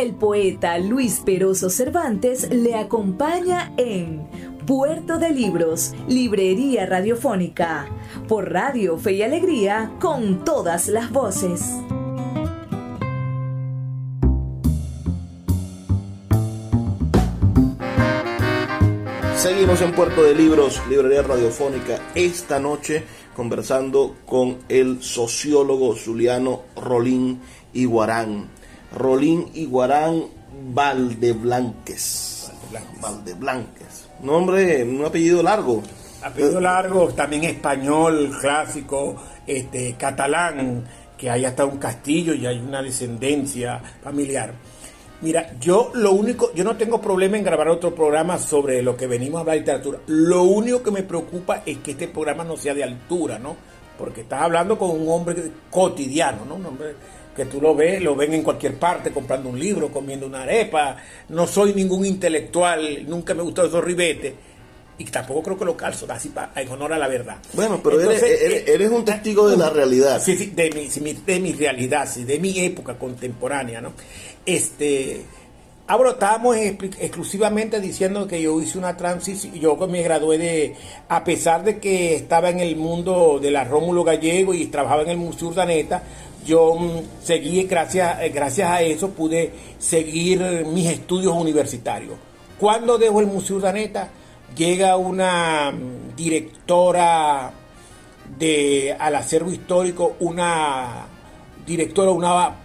El poeta Luis Peroso Cervantes le acompaña en Puerto de Libros, Librería Radiofónica, por Radio Fe y Alegría, con todas las voces. Seguimos en Puerto de Libros, Librería Radiofónica, esta noche conversando con el sociólogo Zuliano Rolín Iguarán Rolín Iguarán Valdeblanques. Valdeblanques. Nombre, un apellido largo. Apellido largo, también español, clásico, este, catalán, que hay hasta un castillo y hay una descendencia familiar. Mira, yo lo único, yo no tengo problema en grabar otro programa sobre lo que venimos a hablar de literatura. Lo único que me preocupa es que este programa no sea de altura, ¿no? Porque estás hablando con un hombre cotidiano, ¿no? Un hombre que tú lo ves, lo ven en cualquier parte, comprando un libro, comiendo una arepa. No soy ningún intelectual, nunca me gustó esos ribetes. Y tampoco creo que lo calzo, así para, en honor a la verdad. Bueno, pero eres, eh, un testigo de la realidad. Sí, sí, de mi, de mi realidad, sí, de mi época contemporánea, ¿no? Este, Ahora estábamos exclusivamente diciendo que yo hice una transición, yo me gradué de, a pesar de que estaba en el mundo de la Rómulo Gallego y trabajaba en el Museo Urdaneta, yo mm, seguí, gracias, eh, gracias a eso, pude seguir mis estudios universitarios. Cuando dejo el Museo Urdaneta, llega una mm, directora de, al acervo histórico, una directora, una,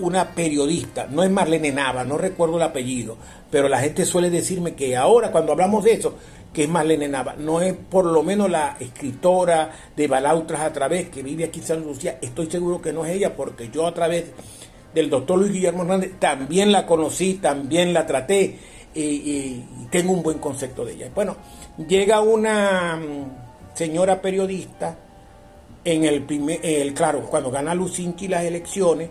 una periodista, no es Marlene Nava, no recuerdo el apellido, pero la gente suele decirme que ahora cuando hablamos de eso, que es Marlene Nava, no es por lo menos la escritora de Balautras a través que vive aquí en San Lucía, estoy seguro que no es ella, porque yo a través del doctor Luis Guillermo Hernández también la conocí, también la traté y, tengo un buen concepto de ella. Bueno, llega una mm, señora periodista en el primer, claro, cuando gana Lucinchi las elecciones,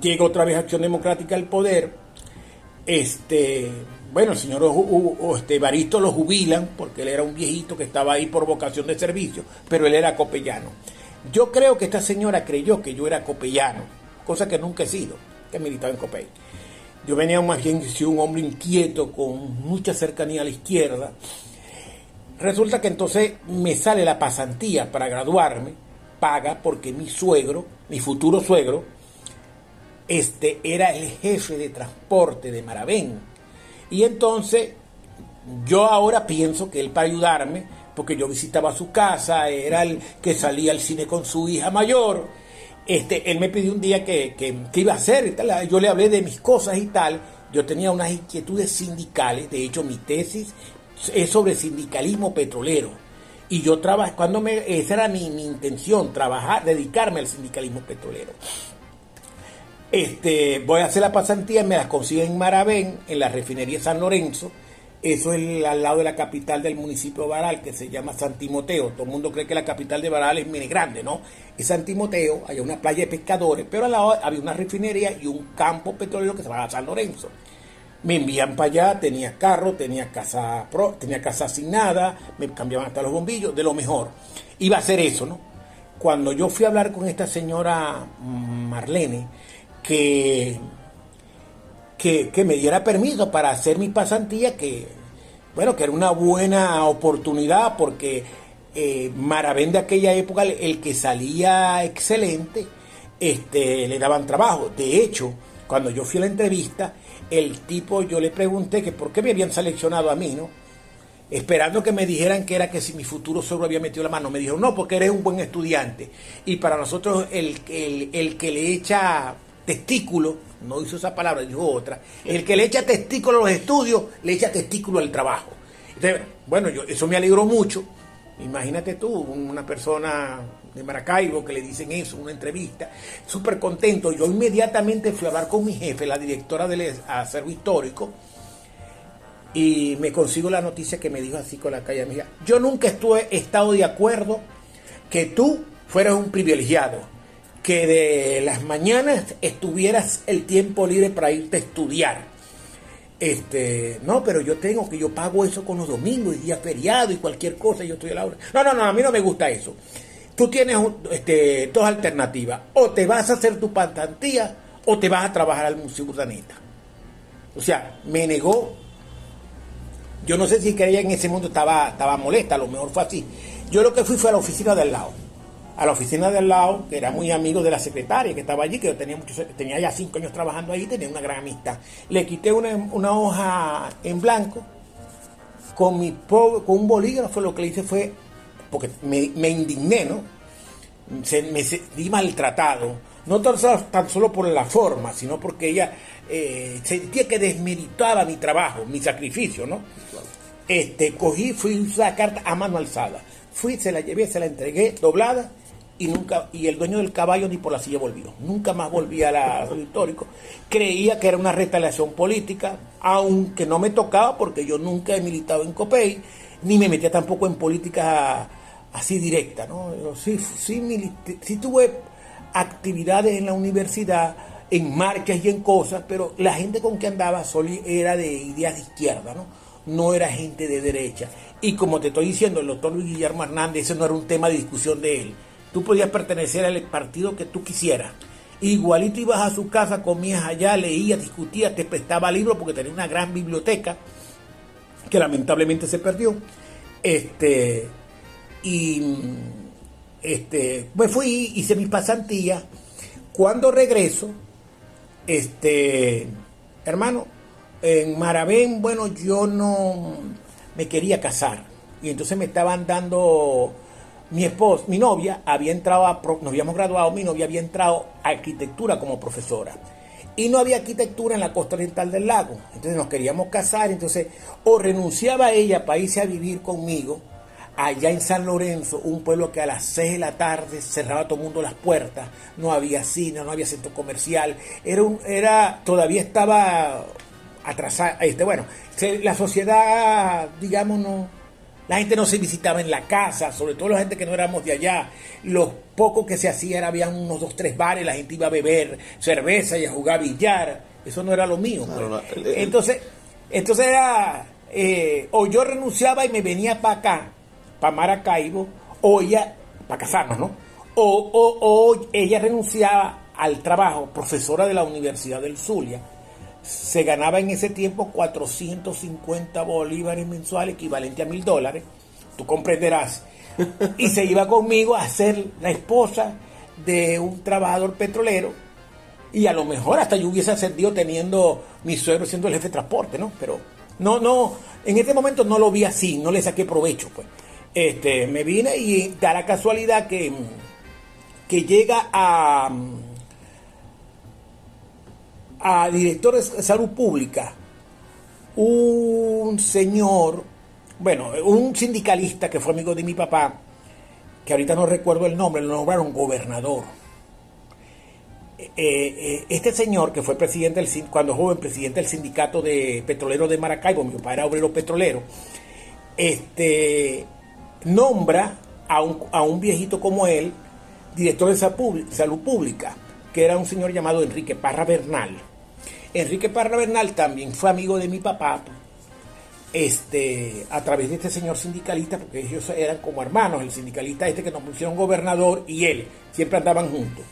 llega otra vez Acción Democrática al poder, este bueno, el señor este, Baristo lo jubilan porque él era un viejito que estaba ahí por vocación de servicio, pero él era copellano. Yo creo que esta señora creyó que yo era copellano, cosa que nunca he sido, que militaba en Copey. Yo venía más bien un hombre inquieto, con mucha cercanía a la izquierda. Resulta que entonces me sale la pasantía para graduarme, paga porque mi suegro, mi futuro suegro, este era el jefe de transporte de Maravén y entonces yo ahora pienso que él para ayudarme, porque yo visitaba su casa, era el que salía al cine con su hija mayor, este, él me pidió un día que, que, iba a hacer y tal, yo le hablé de mis cosas y tal, yo tenía unas inquietudes sindicales, de hecho mi tesis es sobre sindicalismo petrolero. Y yo trabajé, cuando me, esa era mi, mi intención, trabajar, dedicarme al sindicalismo petrolero. Este, voy a hacer la pasantía, me la consigo en Maravén, en la refinería San Lorenzo. Eso es al lado de la capital del municipio de Baral, que se llama San Timoteo. Todo el mundo cree que la capital de Baral es muy grande, ¿no? Es San Timoteo, hay una playa de pescadores, pero al lado había una refinería y un campo petrolero que se llama San Lorenzo. Me envían para allá, tenía carro, tenía casa, tenía casa asignada, me cambiaban hasta los bombillos, de lo mejor. Iba a hacer eso, ¿no? Cuando yo fui a hablar con esta señora Marlene, que, que, me diera permiso para hacer mi pasantía, que, bueno, que era una buena oportunidad porque eh, Maravén de aquella época, el que salía excelente, este, le daban trabajo. De hecho, cuando yo fui a la entrevista, el tipo, yo le pregunté que por qué me habían seleccionado a mí, ¿no? Esperando que me dijeran que era que si mi futuro solo había metido la mano. Me dijeron, no, porque eres un buen estudiante. Y para nosotros, el, el, el que le echa testículo, no hizo esa palabra, dijo otra, el que le echa testículo a los estudios, le echa testículo al trabajo. Bueno, yo, eso me alegró mucho. Imagínate tú, una persona de Maracaibo que le dicen eso, una entrevista, súper contento. Yo inmediatamente fui a hablar con mi jefe, la directora del acervo histórico, y me consigo la noticia que me dijo así con la calle amiga. Yo nunca estuve estado de acuerdo que tú fueras un privilegiado que de las mañanas estuvieras el tiempo libre para irte a estudiar. Este, no, pero yo tengo que yo pago eso con los domingos y días feriados y cualquier cosa, yo estoy a la hora. No, no, no, a mí no me gusta eso. Tú tienes este, dos alternativas. O te vas a hacer tu pantantía o te vas a trabajar al Museo Urdaneta. O sea, me negó. Yo no sé si ella en ese mundo estaba, estaba molesta, a lo mejor fue así. Yo lo que fui fue a la oficina del lado a la oficina de al lado, que era muy amigo de la secretaria que estaba allí, que yo tenía, muchos, tenía ya cinco años trabajando ahí, tenía una gran amistad. Le quité una, hoja en blanco con, mi con un bolígrafo, lo que le hice fue, porque me, indigné, ¿no? Se, me sentí maltratado, no tan solo, tan solo, por la forma, sino porque ella eh, sentía que desmeritaba mi trabajo, mi sacrificio, ¿no? Este, cogí, fui a la carta a mano alzada. Fui, se la llevé, se la entregué doblada y nunca y el dueño del caballo ni por la silla volvió. Nunca más volví a la histórico. Creía que era una retaliación política, aunque no me tocaba porque yo nunca he militado en COPEI, ni me metía tampoco en política así directa, ¿no? sí, sí, sí tuve actividades en la universidad, en marchas y en cosas, pero la gente con que andaba solo era de ideas de izquierda, ¿no? No era gente de derecha. Y como te estoy diciendo, el doctor Luis Guillermo Hernández, ese no era un tema de discusión de él Tú podías pertenecer al partido que tú quisieras. Igualito ibas a su casa, comías allá, leías, discutías, te prestaba libros porque tenía una gran biblioteca que lamentablemente se perdió. Este, y este, me fui, hice mi pasantía. Cuando regreso, este, hermano, en Maravén, bueno, yo no me quería casar. Y entonces me estaban dando mi esposa, mi novia había entrado, a, nos habíamos graduado, mi novia había entrado a arquitectura como profesora. Y no había arquitectura en la costa oriental del lago. Entonces nos queríamos casar, entonces o renunciaba ella para irse a vivir conmigo allá en San Lorenzo, un pueblo que a las 6 de la tarde cerraba todo el mundo las puertas, no había cine, no había centro comercial, era un, era, todavía estaba atrasada, este, bueno, la sociedad, digamos, no, la gente no se visitaba en la casa, sobre todo la gente que no éramos de allá. Los pocos que se hacía había unos dos, tres bares, la gente iba a beber cerveza y a jugar billar. Eso no era lo mío. Entonces, entonces era, eh, o yo renunciaba y me venía para acá, para Maracaibo, o ella, para casarnos, ¿no? O, o, o ella renunciaba al trabajo, profesora de la Universidad del Zulia, se ganaba en ese tiempo 450 bolívares mensuales, equivalente a mil dólares, tú comprenderás, y se iba conmigo a ser la esposa de un trabajador petrolero, y a lo mejor hasta yo hubiese ascendido teniendo mi suegro siendo el jefe de transporte, ¿no? Pero no, no, en ese momento no lo vi así, no le saqué provecho, pues. Este, me vine y da la casualidad que, que llega a a director de salud pública un señor Bueno, un sindicalista que fue amigo de mi papá, que ahorita no recuerdo el nombre, lo nombraron gobernador. Eh, eh, este señor, que fue presidente del, cuando joven presidente del sindicato de petroleros de Maracaibo, mi papá era obrero petrolero, este, nombra a un, a un viejito como él, director de salud pública, que era un señor llamado Enrique Parra Bernal. Enrique Parra Bernal también fue amigo de mi papá, este, a través de este señor sindicalista, porque ellos eran como hermanos, el sindicalista este que nos pusieron gobernador y él, siempre andaban juntos.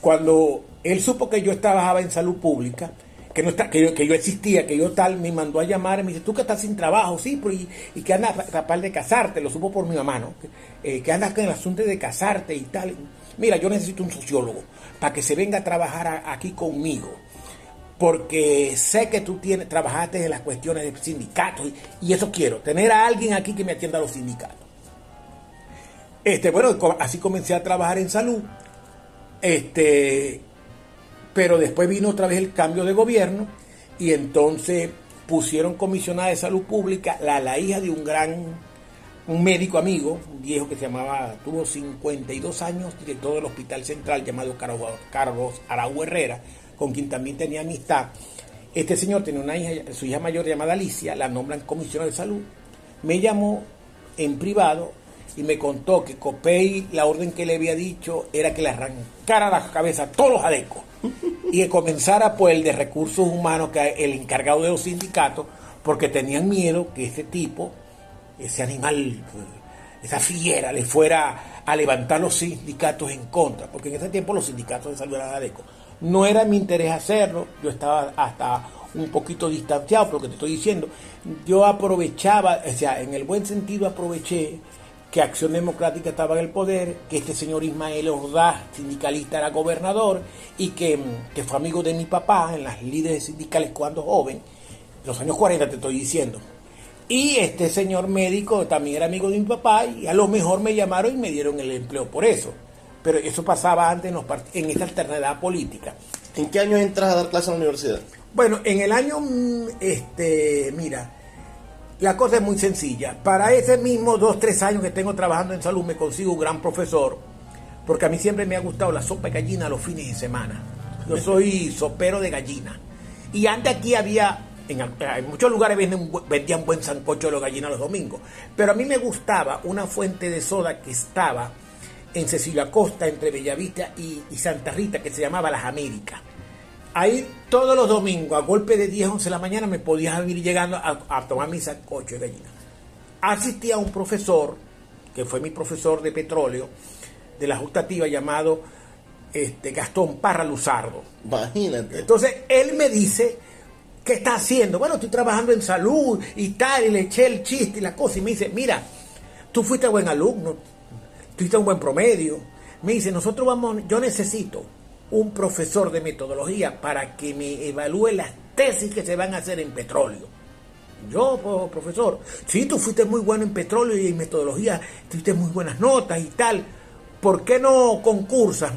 Cuando él supo que yo trabajaba en salud pública, que, no está, que, yo, que existía, que yo tal, me mandó a llamar, me dice, tú que estás sin trabajo, sí, y, y que andas capaz de casarte, lo supo por mi mamá, ¿no? Que, eh, andas con el asunto de casarte y tal. Mira, yo necesito un sociólogo para que se venga a trabajar aquí conmigo, porque sé que tú tienes, trabajaste en las cuestiones de sindicatos y, eso quiero, tener a alguien aquí que me atienda a los sindicatos. Este, bueno, así comencé a trabajar en salud. Este, pero después vino otra vez el cambio de gobierno y entonces pusieron comisionada de salud pública la, la hija de un gran un médico amigo, un viejo que se llamaba, tuvo 52 años, director del Hospital Central llamado Carlos Araú Herrera, con quien también tenía amistad. Este señor tenía una hija, su hija mayor llamada Alicia, la nombran comisionada de salud. Me llamó en privado y me contó que Copey, la orden que le había dicho era que le arrancara la cabeza a todos los adecos y que comenzara por el de recursos humanos, que el encargado de los sindicatos, porque tenían miedo que ese tipo, ese animal, esa fiera, le fuera a levantar los sindicatos en contra, porque en ese tiempo los sindicatos de salud eran ADECO. No era mi interés hacerlo, yo estaba hasta un poquito distanciado, por lo que te estoy diciendo. Yo aprovechaba, o sea, en el buen sentido aproveché que Acción Democrática estaba en el poder, que este señor Ismael Ordaz, sindicalista, era gobernador y que, fue amigo de mi papá en las líderes sindicales cuando joven, los años 40 te estoy diciendo. Y este señor médico también era amigo de mi papá y a lo mejor me llamaron y me dieron el empleo por eso. Pero eso pasaba antes en, en esta alternidad política. ¿En qué año entras a dar clases en la universidad? Bueno, en el año, mm, este, mira, la cosa es muy sencilla. Para ese mismo dos, tres años que tengo trabajando en salud me consigo un gran profesor, porque a mí siempre me ha gustado la sopa de gallina los fines de semana. Yo soy sopero de gallina. Y antes aquí había, en, muchos lugares vendían buen sancocho de los gallinas los domingos, pero a mí me gustaba una fuente de soda que estaba en Cecilia Costa, entre Bellavista y, y Santa Rita, que se llamaba Las Américas ahí todos los domingos, a golpe de 10, 11 de la mañana, me podía ir llegando a, tomar mi sacocho de gallina. Asistía a un profesor, que fue mi profesor de petróleo, de la justativa, llamado este, Gastón Parra Luzardo. Imagínate. Entonces, él me dice, ¿qué está haciendo? Bueno, estoy trabajando en salud y tal, y le eché el chiste y la cosa, y me dice, mira, tú fuiste buen alumno, tuviste un buen promedio. Me dice, nosotros vamos, yo necesito un profesor de metodología para que me evalúe las tesis que se van a hacer en petróleo. Yo, profesor, sí, tú fuiste muy bueno en petróleo y en metodología, tuviste muy buenas notas y tal. ¿Por qué no concursas?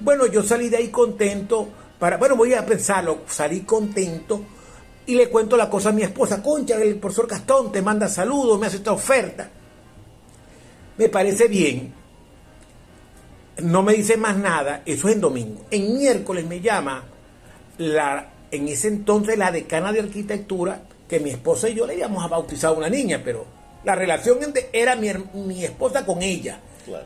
Bueno, yo salí de ahí contento. Para, bueno, voy a pensarlo. Salí contento y le cuento la cosa a mi esposa. Concha, el profesor Gastón te manda saludos, me hace esta oferta. Me parece bien no me dice más nada, eso es en domingo. En miércoles me llama la, en ese entonces la decana de arquitectura, que mi esposa y yo le íbamos a bautizar a una niña, pero la relación era mi, mi esposa con ella.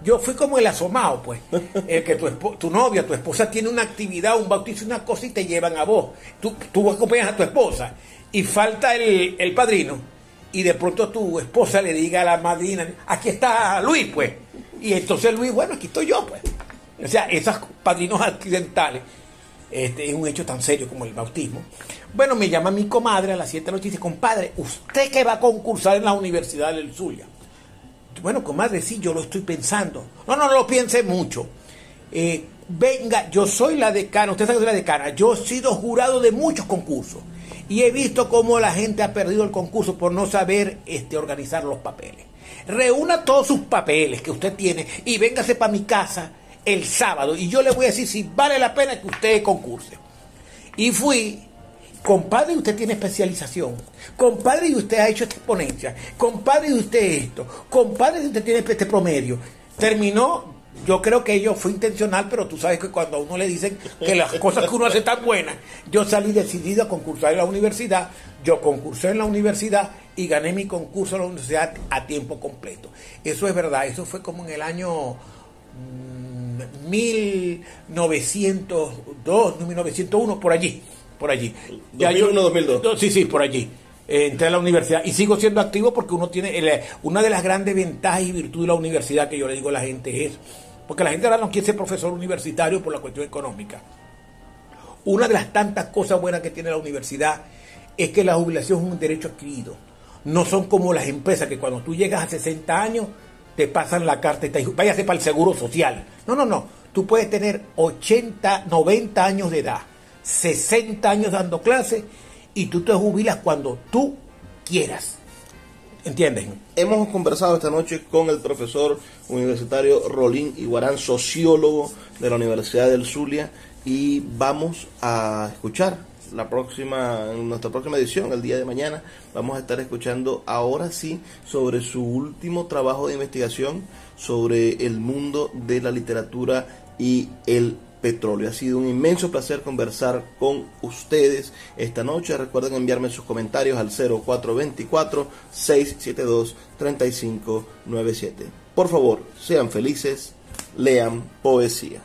Yo fui como el asomado, pues. El que tu, tu novia, tu esposa tiene una actividad, un bautizo, una cosa y te llevan a vos. Tú, tú acompañas a tu esposa y falta el, el padrino. Y de pronto tu esposa le diga a la madrina, aquí está Luis, pues y entonces Luis, bueno, aquí estoy yo, pues. O sea, esos padrinos accidentales, este, es un hecho tan serio como el bautismo. Bueno, me llama mi comadre a las 7 de la noche y dice, compadre, usted que va a concursar en la Universidad del Zulia. Bueno, comadre, sí, yo lo estoy pensando. No, no, no lo piense mucho. Eh, venga, yo soy la decana, usted sabe que soy la decana, yo he sido jurado de muchos concursos y he visto cómo la gente ha perdido el concurso por no saber este, organizar los papeles reúna todos sus papeles que usted tiene y véngase para mi casa el sábado y yo le voy a decir si vale la pena que usted concurse. Y fui Compadre, usted tiene especialización. Compadre, usted ha hecho esta exponencia. Compadre, usted esto. Compadre, usted tiene este promedio. Terminó yo creo que ello fue intencional, pero tú sabes que cuando a uno le dicen que las cosas que uno hace están buenas, yo salí decidido a concursar en la universidad, yo concursé en la universidad y gané mi concurso en la universidad a tiempo completo. Eso es verdad, eso fue como en el año 1902, mm, 1901, por allí, por allí. 2001, 2002. Sí, sí, por allí entré a la universidad y sigo siendo activo porque uno tiene una de las grandes ventajas y virtudes de la universidad que yo le digo a la gente es porque la gente ahora no quiere ser profesor universitario por la cuestión económica. Una de las tantas cosas buenas que tiene la universidad es que la jubilación es un derecho adquirido. No son como las empresas que cuando tú llegas a 60 años te pasan la carta y te váyase para el seguro social. No, no, no. Tú puedes tener 80, 90 años de edad, 60 años dando clases y tú te jubilas cuando tú quieras. ¿Entienden? Hemos conversado esta noche con el profesor universitario Rolín Iguarán, sociólogo de la Universidad del Zulia, y vamos a escuchar la próxima, nuestra próxima edición, el día de mañana, vamos a estar escuchando ahora sí sobre su último trabajo de investigación sobre el mundo de la literatura y el petróleo. Ha sido un inmenso placer conversar con ustedes esta noche. Recuerden enviarme sus comentarios al 0424-672-3597. Por favor, sean felices, lean poesía.